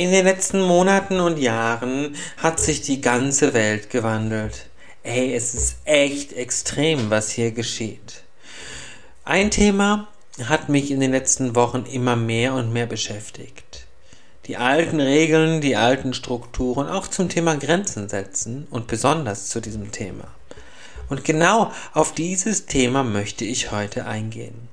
In den letzten Monaten und Jahren hat sich die ganze Welt gewandelt. Ey, es ist echt extrem, was hier geschieht. Ein Thema hat mich in den letzten Wochen immer mehr und mehr beschäftigt. Die alten Regeln, die alten Strukturen, auch zum Thema Grenzen setzen und besonders zu diesem Thema. Und genau auf dieses Thema möchte ich heute eingehen.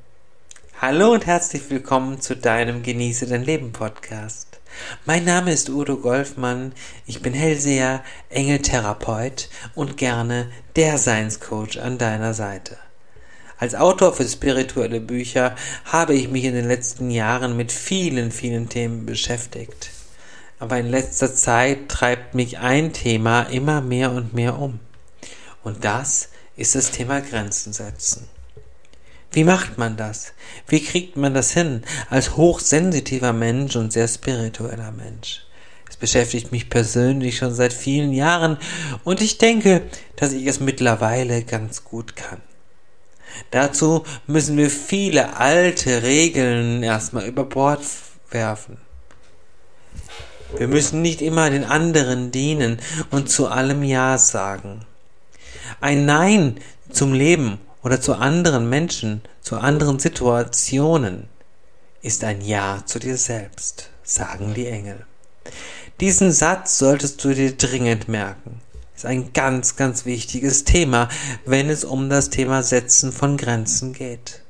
Hallo und herzlich willkommen zu deinem Genieße dein Leben Podcast. Mein Name ist Udo Golfmann, ich bin Hellseher, Engeltherapeut und gerne der Science-Coach an deiner Seite. Als Autor für spirituelle Bücher habe ich mich in den letzten Jahren mit vielen, vielen Themen beschäftigt. Aber in letzter Zeit treibt mich ein Thema immer mehr und mehr um. Und das ist das Thema Grenzen setzen. Wie macht man das? Wie kriegt man das hin als hochsensitiver Mensch und sehr spiritueller Mensch? Es beschäftigt mich persönlich schon seit vielen Jahren und ich denke, dass ich es mittlerweile ganz gut kann. Dazu müssen wir viele alte Regeln erstmal über Bord werfen. Wir müssen nicht immer den anderen dienen und zu allem Ja sagen. Ein Nein zum Leben oder zu anderen Menschen, zu anderen Situationen, ist ein Ja zu dir selbst, sagen die Engel. Diesen Satz solltest du dir dringend merken. Ist ein ganz, ganz wichtiges Thema, wenn es um das Thema Setzen von Grenzen geht.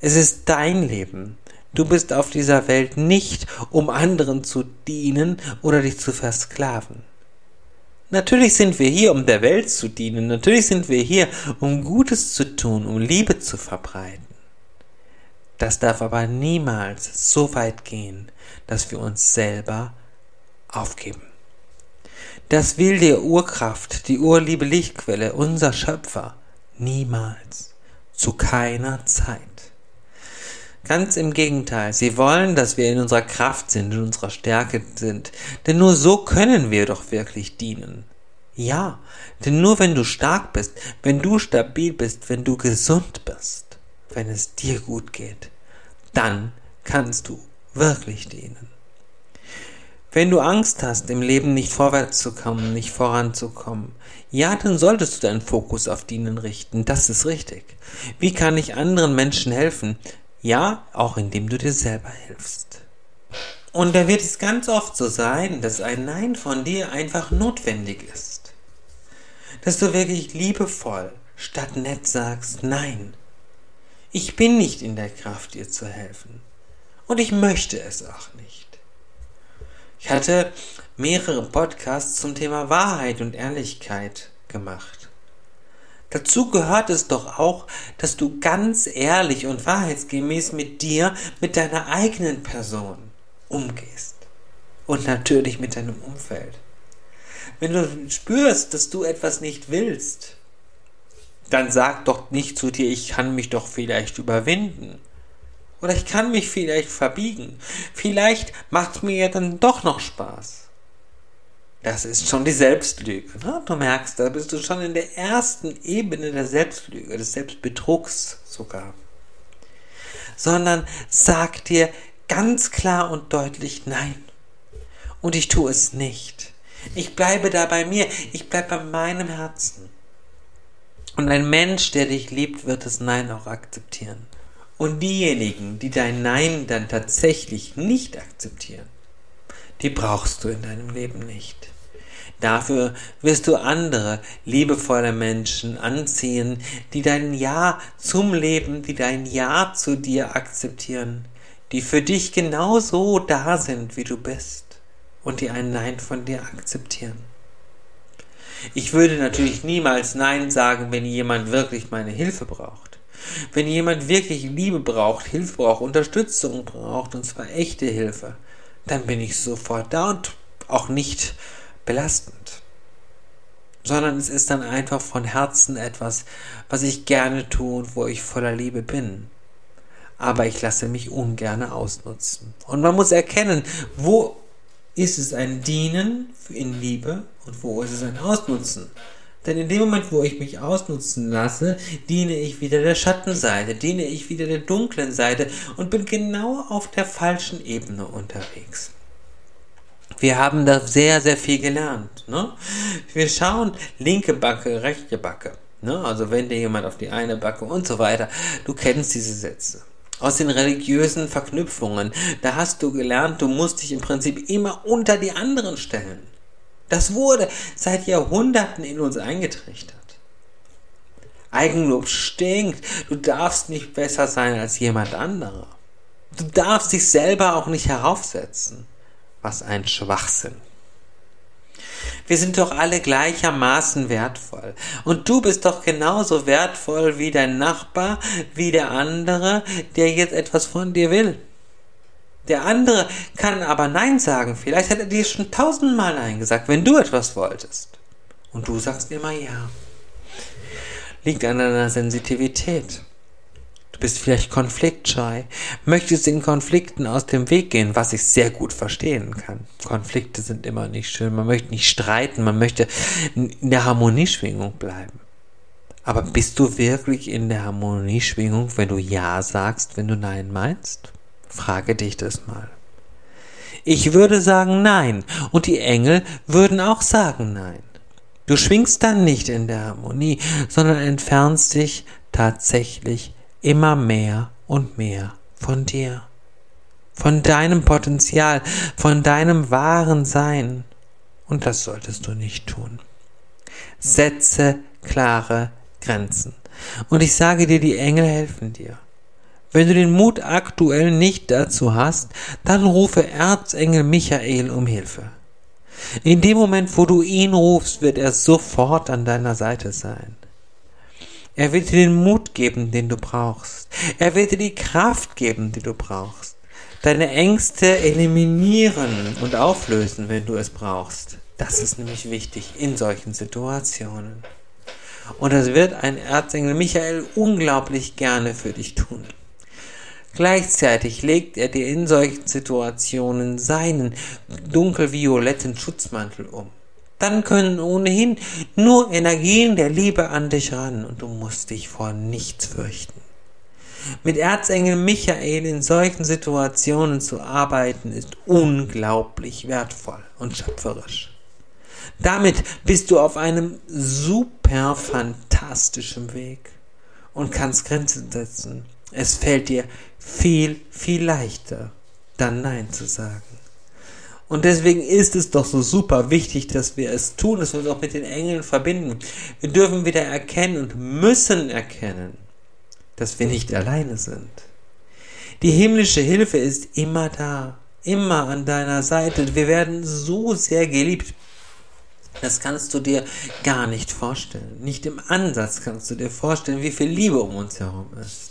Es ist dein Leben. Du bist auf dieser Welt nicht, um anderen zu dienen oder dich zu versklaven. Natürlich sind wir hier, um der Welt zu dienen. Natürlich sind wir hier, um Gutes zu tun, um Liebe zu verbreiten. Das darf aber niemals so weit gehen, dass wir uns selber aufgeben. Das will die Urkraft, die urliebe Lichtquelle, unser Schöpfer, niemals, zu keiner Zeit. Ganz im Gegenteil, sie wollen, dass wir in unserer Kraft sind, in unserer Stärke sind, denn nur so können wir doch wirklich dienen. Ja, denn nur wenn du stark bist, wenn du stabil bist, wenn du gesund bist, wenn es dir gut geht, dann kannst du wirklich dienen. Wenn du Angst hast, im Leben nicht vorwärts zu kommen, nicht voranzukommen, ja, dann solltest du deinen Fokus auf Dienen richten. Das ist richtig. Wie kann ich anderen Menschen helfen? Ja, auch indem du dir selber hilfst. Und da wird es ganz oft so sein, dass ein Nein von dir einfach notwendig ist. Dass du wirklich liebevoll statt nett sagst Nein. Ich bin nicht in der Kraft, dir zu helfen. Und ich möchte es auch nicht. Ich hatte mehrere Podcasts zum Thema Wahrheit und Ehrlichkeit gemacht. Dazu gehört es doch auch, dass du ganz ehrlich und wahrheitsgemäß mit dir, mit deiner eigenen Person umgehst. Und natürlich mit deinem Umfeld. Wenn du spürst, dass du etwas nicht willst, dann sag doch nicht zu dir, ich kann mich doch vielleicht überwinden. Oder ich kann mich vielleicht verbiegen. Vielleicht macht es mir ja dann doch noch Spaß. Das ist schon die Selbstlüge. Ne? Du merkst, da bist du schon in der ersten Ebene der Selbstlüge, des Selbstbetrugs sogar. Sondern sag dir ganz klar und deutlich Nein. Und ich tue es nicht. Ich bleibe da bei mir. Ich bleibe bei meinem Herzen. Und ein Mensch, der dich liebt, wird das Nein auch akzeptieren. Und diejenigen, die dein Nein dann tatsächlich nicht akzeptieren, die brauchst du in deinem Leben nicht. Dafür wirst du andere liebevolle Menschen anziehen, die dein Ja zum Leben, die dein Ja zu dir akzeptieren, die für dich genauso da sind, wie du bist und die ein Nein von dir akzeptieren. Ich würde natürlich niemals Nein sagen, wenn jemand wirklich meine Hilfe braucht. Wenn jemand wirklich Liebe braucht, Hilfe braucht, Unterstützung braucht, und zwar echte Hilfe, dann bin ich sofort da und auch nicht belastend, sondern es ist dann einfach von Herzen etwas, was ich gerne tue und wo ich voller Liebe bin. Aber ich lasse mich ungern ausnutzen. Und man muss erkennen, wo ist es ein Dienen in Liebe und wo ist es ein Ausnutzen. Denn in dem Moment, wo ich mich ausnutzen lasse, diene ich wieder der Schattenseite, diene ich wieder der dunklen Seite und bin genau auf der falschen Ebene unterwegs. Wir haben da sehr, sehr viel gelernt. Ne? Wir schauen linke Backe, rechte Backe. Ne? Also wenn dir jemand auf die eine Backe und so weiter. Du kennst diese Sätze. Aus den religiösen Verknüpfungen. Da hast du gelernt, du musst dich im Prinzip immer unter die anderen stellen. Das wurde seit Jahrhunderten in uns eingetrichtert. Eigenlob stinkt. Du darfst nicht besser sein als jemand anderer. Du darfst dich selber auch nicht heraufsetzen. Was ein Schwachsinn. Wir sind doch alle gleichermaßen wertvoll. Und du bist doch genauso wertvoll wie dein Nachbar, wie der andere, der jetzt etwas von dir will. Der andere kann aber Nein sagen. Vielleicht hat er dir schon tausendmal Nein gesagt, wenn du etwas wolltest. Und du sagst immer Ja. Liegt an deiner Sensitivität. Du bist vielleicht konfliktscheu, möchtest den Konflikten aus dem Weg gehen, was ich sehr gut verstehen kann. Konflikte sind immer nicht schön, man möchte nicht streiten, man möchte in der Harmonieschwingung bleiben. Aber bist du wirklich in der Harmonieschwingung, wenn du Ja sagst, wenn du Nein meinst? Frage dich das mal. Ich würde sagen Nein, und die Engel würden auch sagen Nein. Du schwingst dann nicht in der Harmonie, sondern entfernst dich tatsächlich immer mehr und mehr von dir, von deinem Potenzial, von deinem wahren Sein. Und das solltest du nicht tun. Setze klare Grenzen. Und ich sage dir, die Engel helfen dir. Wenn du den Mut aktuell nicht dazu hast, dann rufe Erzengel Michael um Hilfe. In dem Moment, wo du ihn rufst, wird er sofort an deiner Seite sein. Er wird dir den Mut geben, den du brauchst. Er wird dir die Kraft geben, die du brauchst. Deine Ängste eliminieren und auflösen, wenn du es brauchst. Das ist nämlich wichtig in solchen Situationen. Und das wird ein Erzengel Michael unglaublich gerne für dich tun. Gleichzeitig legt er dir in solchen Situationen seinen dunkelvioletten Schutzmantel um dann können ohnehin nur Energien der Liebe an dich ran und du musst dich vor nichts fürchten. Mit Erzengel Michael in solchen Situationen zu arbeiten ist unglaublich wertvoll und schöpferisch. Damit bist du auf einem super fantastischen Weg und kannst Grenzen setzen. Es fällt dir viel, viel leichter, dann Nein zu sagen. Und deswegen ist es doch so super wichtig, dass wir es tun, dass wir uns auch mit den Engeln verbinden. Wir dürfen wieder erkennen und müssen erkennen, dass wir nicht alleine sind. Die himmlische Hilfe ist immer da, immer an deiner Seite. Wir werden so sehr geliebt. Das kannst du dir gar nicht vorstellen. Nicht im Ansatz kannst du dir vorstellen, wie viel Liebe um uns herum ist.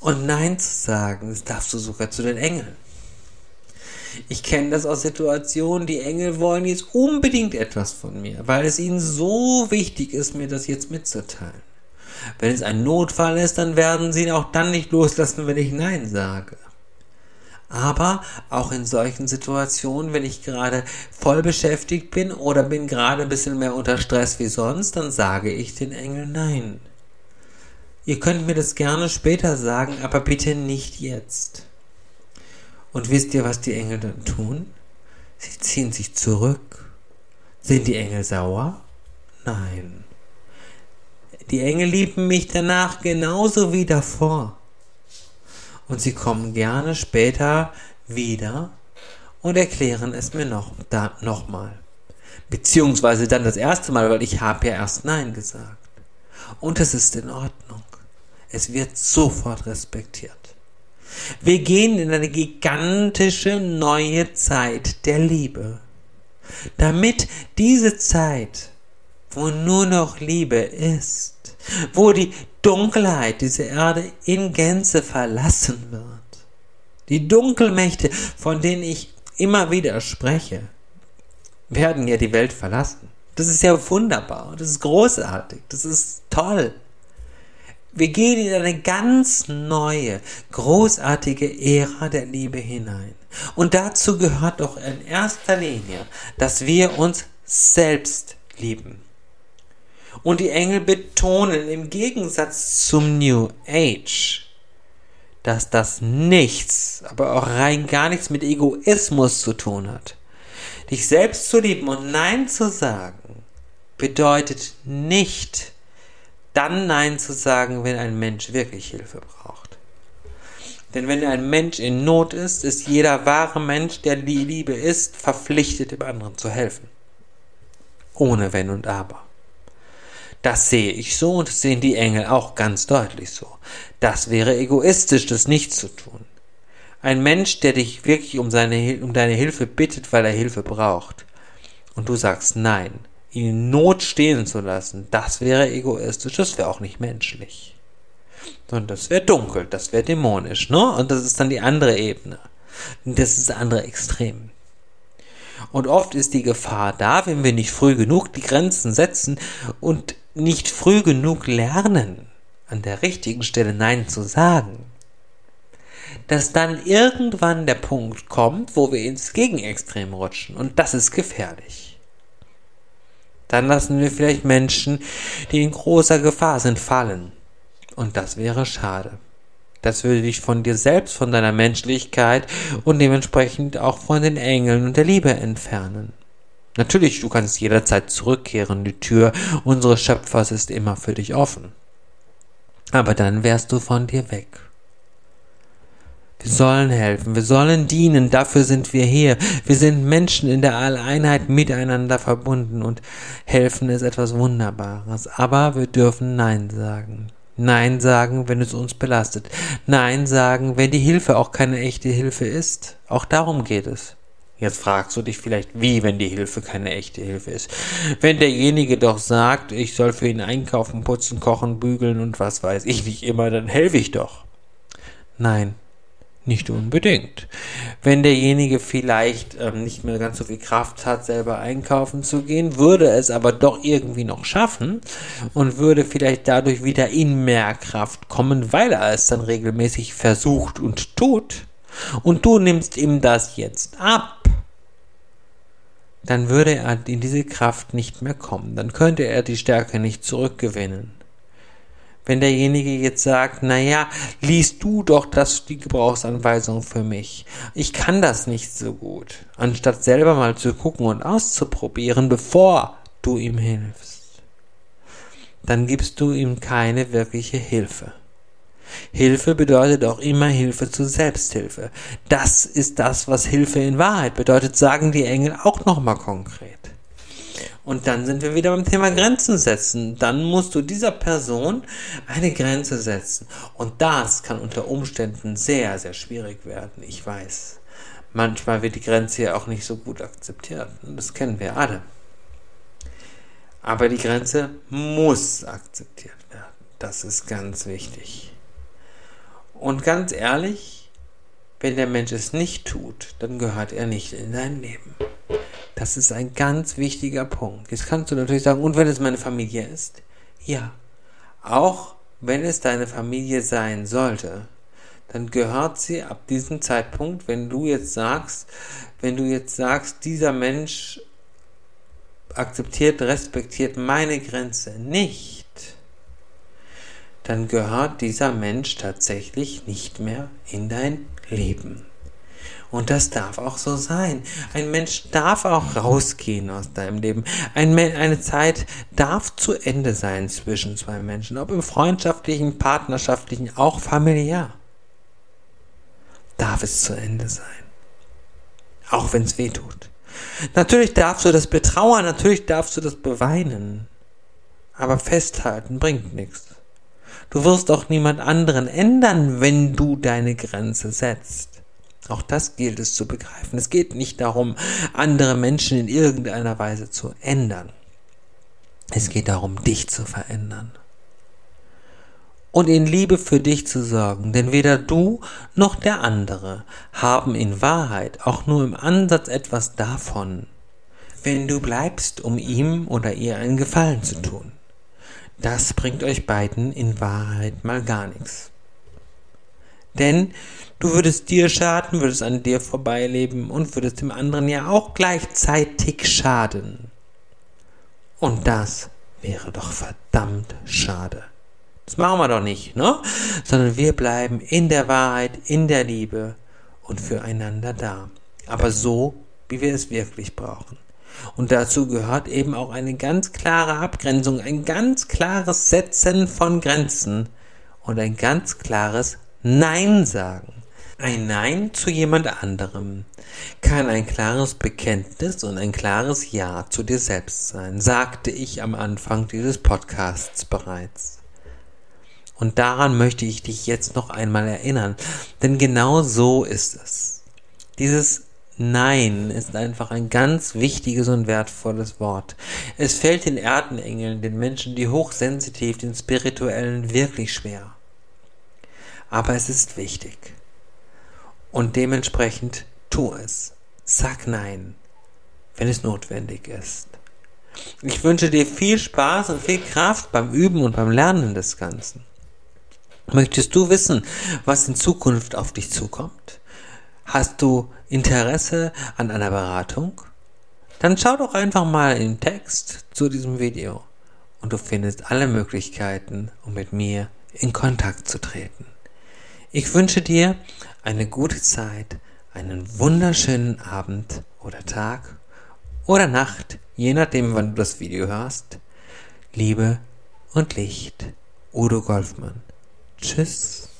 Und Nein zu sagen, das darfst du sogar zu den Engeln. Ich kenne das aus Situationen, die Engel wollen jetzt unbedingt etwas von mir, weil es ihnen so wichtig ist, mir das jetzt mitzuteilen. Wenn es ein Notfall ist, dann werden sie ihn auch dann nicht loslassen, wenn ich Nein sage. Aber auch in solchen Situationen, wenn ich gerade voll beschäftigt bin oder bin gerade ein bisschen mehr unter Stress wie sonst, dann sage ich den Engel Nein. Ihr könnt mir das gerne später sagen, aber bitte nicht jetzt. Und wisst ihr, was die Engel dann tun? Sie ziehen sich zurück. Sind die Engel sauer? Nein. Die Engel lieben mich danach genauso wie davor. Und sie kommen gerne später wieder und erklären es mir noch, da, nochmal. Beziehungsweise dann das erste Mal, weil ich habe ja erst Nein gesagt. Und es ist in Ordnung. Es wird sofort respektiert. Wir gehen in eine gigantische neue Zeit der Liebe. Damit diese Zeit, wo nur noch Liebe ist, wo die Dunkelheit diese Erde in Gänze verlassen wird, die Dunkelmächte, von denen ich immer wieder spreche, werden ja die Welt verlassen. Das ist ja wunderbar, das ist großartig, das ist toll. Wir gehen in eine ganz neue, großartige Ära der Liebe hinein. Und dazu gehört doch in erster Linie, dass wir uns selbst lieben. Und die Engel betonen im Gegensatz zum New Age, dass das nichts, aber auch rein gar nichts mit Egoismus zu tun hat. Dich selbst zu lieben und Nein zu sagen, bedeutet nicht, dann Nein zu sagen, wenn ein Mensch wirklich Hilfe braucht. Denn wenn ein Mensch in Not ist, ist jeder wahre Mensch, der die Liebe ist, verpflichtet, dem anderen zu helfen. Ohne Wenn und Aber. Das sehe ich so und das sehen die Engel auch ganz deutlich so. Das wäre egoistisch, das nicht zu tun. Ein Mensch, der dich wirklich um, seine, um deine Hilfe bittet, weil er Hilfe braucht, und du sagst nein, in Not stehen zu lassen, das wäre egoistisch, das wäre auch nicht menschlich. Und das wäre dunkel, das wäre dämonisch, ne? Und das ist dann die andere Ebene. Das ist das andere Extrem. Und oft ist die Gefahr da, wenn wir nicht früh genug die Grenzen setzen und nicht früh genug lernen, an der richtigen Stelle Nein zu sagen, dass dann irgendwann der Punkt kommt, wo wir ins Gegenextrem rutschen. Und das ist gefährlich. Dann lassen wir vielleicht Menschen, die in großer Gefahr sind, fallen. Und das wäre schade. Das würde dich von dir selbst, von deiner Menschlichkeit und dementsprechend auch von den Engeln und der Liebe entfernen. Natürlich, du kannst jederzeit zurückkehren, die Tür unseres Schöpfers ist immer für dich offen. Aber dann wärst du von dir weg. Wir sollen helfen, wir sollen dienen, dafür sind wir hier. Wir sind Menschen in der Alleinheit miteinander verbunden und helfen ist etwas Wunderbares. Aber wir dürfen Nein sagen. Nein sagen, wenn es uns belastet. Nein sagen, wenn die Hilfe auch keine echte Hilfe ist. Auch darum geht es. Jetzt fragst du dich vielleicht, wie, wenn die Hilfe keine echte Hilfe ist. Wenn derjenige doch sagt, ich soll für ihn einkaufen, putzen, kochen, bügeln und was weiß ich nicht immer, dann helfe ich doch. Nein, nicht unbedingt. Wenn derjenige vielleicht ähm, nicht mehr ganz so viel Kraft hat, selber einkaufen zu gehen, würde es aber doch irgendwie noch schaffen und würde vielleicht dadurch wieder in mehr Kraft kommen, weil er es dann regelmäßig versucht und tut, und du nimmst ihm das jetzt ab, dann würde er in diese Kraft nicht mehr kommen, dann könnte er die Stärke nicht zurückgewinnen. Wenn derjenige jetzt sagt, na ja, liest du doch das, die Gebrauchsanweisung für mich. Ich kann das nicht so gut. Anstatt selber mal zu gucken und auszuprobieren, bevor du ihm hilfst. Dann gibst du ihm keine wirkliche Hilfe. Hilfe bedeutet auch immer Hilfe zur Selbsthilfe. Das ist das, was Hilfe in Wahrheit bedeutet, sagen die Engel auch nochmal konkret. Und dann sind wir wieder beim Thema Grenzen setzen. Dann musst du dieser Person eine Grenze setzen. Und das kann unter Umständen sehr, sehr schwierig werden. Ich weiß. Manchmal wird die Grenze ja auch nicht so gut akzeptiert. Das kennen wir alle. Aber die Grenze muss akzeptiert werden. Das ist ganz wichtig. Und ganz ehrlich, wenn der Mensch es nicht tut, dann gehört er nicht in dein Leben. Das ist ein ganz wichtiger Punkt. Jetzt kannst du natürlich sagen, und wenn es meine Familie ist? Ja. Auch wenn es deine Familie sein sollte, dann gehört sie ab diesem Zeitpunkt, wenn du jetzt sagst, wenn du jetzt sagst, dieser Mensch akzeptiert, respektiert meine Grenze nicht, dann gehört dieser Mensch tatsächlich nicht mehr in dein Leben. Und das darf auch so sein. Ein Mensch darf auch rausgehen aus deinem Leben. Ein eine Zeit darf zu Ende sein zwischen zwei Menschen, ob im freundschaftlichen, partnerschaftlichen, auch familiär. Darf es zu Ende sein. Auch wenn es weh tut. Natürlich darfst du das betrauern, natürlich darfst du das beweinen. Aber festhalten bringt nichts. Du wirst auch niemand anderen ändern, wenn du deine Grenze setzt. Auch das gilt es zu begreifen. Es geht nicht darum, andere Menschen in irgendeiner Weise zu ändern. Es geht darum, dich zu verändern. Und in Liebe für dich zu sorgen, denn weder du noch der andere haben in Wahrheit auch nur im Ansatz etwas davon, wenn du bleibst, um ihm oder ihr einen Gefallen zu tun. Das bringt euch beiden in Wahrheit mal gar nichts. Denn du würdest dir schaden, würdest an dir vorbeileben und würdest dem anderen ja auch gleichzeitig schaden. Und das wäre doch verdammt schade. Das machen wir doch nicht, ne? Sondern wir bleiben in der Wahrheit, in der Liebe und füreinander da. Aber so, wie wir es wirklich brauchen. Und dazu gehört eben auch eine ganz klare Abgrenzung, ein ganz klares Setzen von Grenzen und ein ganz klares Nein sagen. Ein Nein zu jemand anderem kann ein klares Bekenntnis und ein klares Ja zu dir selbst sein, sagte ich am Anfang dieses Podcasts bereits. Und daran möchte ich dich jetzt noch einmal erinnern, denn genau so ist es. Dieses Nein ist einfach ein ganz wichtiges und wertvolles Wort. Es fällt den Erdenengeln, den Menschen, die hochsensitiv, den Spirituellen wirklich schwer. Aber es ist wichtig. Und dementsprechend tu es. Sag Nein, wenn es notwendig ist. Ich wünsche dir viel Spaß und viel Kraft beim Üben und beim Lernen des Ganzen. Möchtest du wissen, was in Zukunft auf dich zukommt? Hast du Interesse an einer Beratung? Dann schau doch einfach mal im Text zu diesem Video und du findest alle Möglichkeiten, um mit mir in Kontakt zu treten. Ich wünsche dir eine gute Zeit, einen wunderschönen Abend oder Tag oder Nacht, je nachdem, wann du das Video hörst. Liebe und Licht, Udo Golfmann. Tschüss.